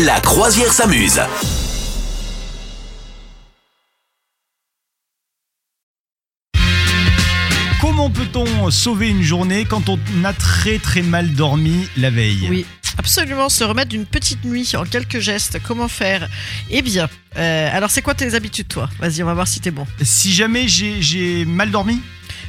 La croisière s'amuse. Comment peut-on sauver une journée quand on a très très mal dormi la veille? Oui, absolument, se remettre d'une petite nuit en quelques gestes. Comment faire? Eh bien, euh, alors c'est quoi tes habitudes toi? Vas-y, on va voir si t'es bon. Si jamais j'ai- j'ai mal dormi,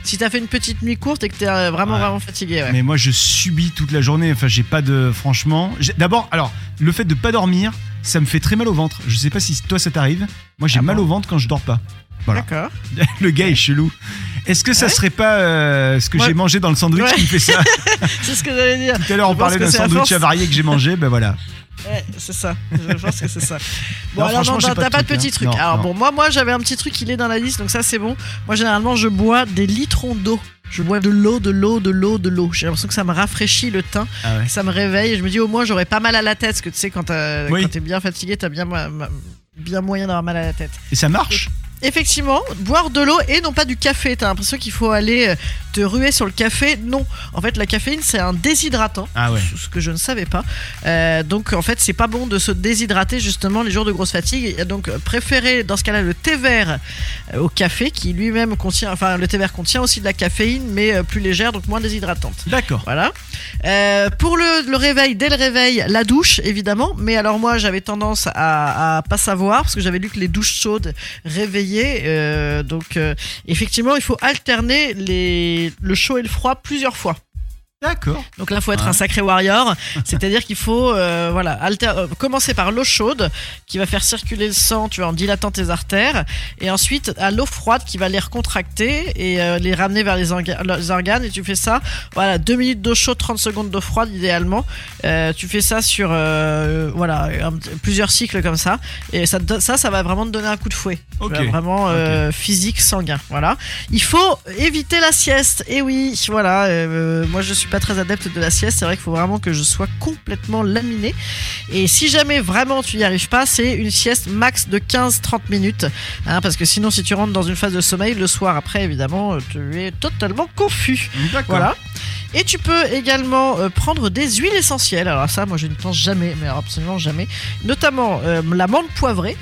Si t'as fait une petite nuit courte et que t'es vraiment Ouais. vraiment fatigué, ouais. mais moi je subis toute la journée, enfin j'ai pas de... Franchement... D'abord, alors, le fait de pas dormir, ça me fait très mal au ventre. Je sais pas si toi ça t'arrive, moi j'ai Ah mal bon au ventre quand je dors pas. voilà. D'accord. Le gars est chelou. Est-ce que ça Ouais. serait pas euh, ce que Ouais. j'ai mangé dans le sandwich Ouais. qui me fait ça c'est ce que j'allais dire. Tout à l'heure on parlait d'un sandwich avarié que j'ai mangé, ben voilà. Ouais, c'est ça. Je pense que c'est ça. Bon, Non, alors non, t'as pas de pas de truc, petit hein. truc. Non, alors bon, moi, moi, j'avais un petit truc, il est dans la liste, donc ça c'est bon. Moi, généralement, je bois des litrons d'eau. Je bois de l'eau, de l'eau, de l'eau, de l'eau. J'ai l'impression que ça me rafraîchit le teint, Ah ouais. ça me réveille. Et je me dis au moins j'aurais pas mal à la tête, parce que tu sais quand Oui. t'es bien fatigué, t'as bien bien moyen d'avoir mal à la tête. Et ça marche? Effectivement, boire de l'eau et non pas du café. T'as l'impression qu'il faut aller euh, te ruer sur le café? Non, en fait, la caféine c'est un déshydratant. Ah ouais. Ce que je ne savais pas. Euh, donc en fait, c'est pas bon de se déshydrater justement les jours de grosse fatigue. Donc préférez dans ce cas-là le thé vert euh, au café qui lui-même contient, enfin le thé vert contient aussi de la caféine mais euh, plus légère donc moins déshydratante. D'accord. Voilà. Euh, pour le, le réveil, dès le réveil, la douche, évidemment. Mais alors moi, j'avais tendance à, à pas savoir parce que j'avais lu que les douches chaudes réveillaient. Euh, donc euh, effectivement, il faut alterner les, le chaud et le froid plusieurs fois. D'accord. Donc là, faut être Ouais. un sacré warrior. C'est-à-dire qu'il faut, euh, voilà, alter- euh, commencer par l'eau chaude qui va faire circuler le sang, tu vois, en dilatant tes artères, et ensuite à l'eau froide qui va les recontracter et euh, les ramener vers les, orga- les organes. Et tu fais ça, voilà, deux minutes d'eau chaude, 30 secondes d'eau froide idéalement. Tu fais ça sur, voilà, un- plusieurs cycles comme ça, et ça, ça, ça va vraiment te donner un coup de fouet. Vois, Vraiment physique, sanguin. Voilà. Il faut éviter la sieste. Et oui, voilà. moi, je suis pas très adepte de la sieste. C'est vrai qu'il faut vraiment que je sois complètement laminé. Et si jamais vraiment tu y arrives pas, c'est une sieste max de 15-30 minutes. hein, parce que sinon, si tu rentres dans une phase de sommeil, le soir après, évidemment, euh, tu es totalement confus. Voilà. Et tu peux également euh, prendre des huiles essentielles. Alors ça, moi, je ne pense jamais, mais alors absolument jamais. Notamment euh, la menthe poivrée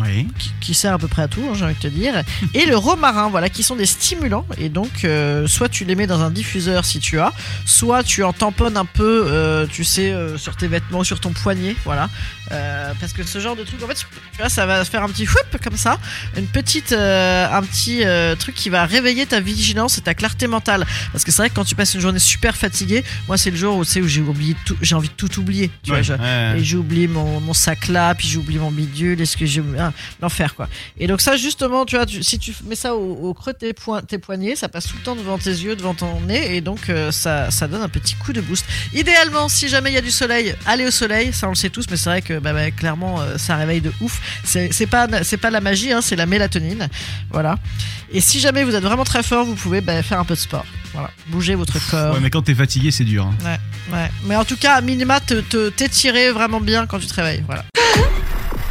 Oui. qui, qui sert à peu près à tout, hein, j'ai envie de te dire, et le romarin, voilà, qui sont des stimulants. Et donc, euh, soit tu les mets dans un diffuseur si tu as, soit tu en tamponnes un peu, euh, tu sais, euh, sur tes vêtements, sur ton poignet, voilà. Parce que ce genre de truc, en fait, tu vois, ça va faire un petit whip comme ça, une petite, un petit truc qui va réveiller ta vigilance et ta clarté mentale. Parce que c'est vrai que quand tu passes une journée super fatiguée, moi, c'est le jour où, où j'ai oublié j'ai envie de tout oublier. Tu vois, Ouais, je- ouais. et j'ai oublié mon, mon sac là, puis j'ai oublié mon bidule, est-ce que j'ai ah, l'enfer quoi. Et donc ça justement, tu vois, tu- si tu mets ça au, au creux de tes, poing- tes poignets, ça passe tout le temps devant tes yeux, devant ton nez, et donc euh, ça, ça donne un petit coup de boost. Idéalement, si jamais il y a du soleil, allez au soleil, ça on le sait tous, mais c'est vrai que bah, bah, clairement euh, ça réveille de ouf. C'est pas c'est pas la magie, hein, c'est la mélatonine, voilà. Et si jamais vous êtes vraiment très fort, vous pouvez bah, faire un peu de sport, voilà, bouger votre corps. Ouais, mais quand t'es fatigué, c'est dur. hein. Ouais, mais en tout cas, à minima, te- te- t'étirer vraiment bien quand tu te réveilles. Voilà.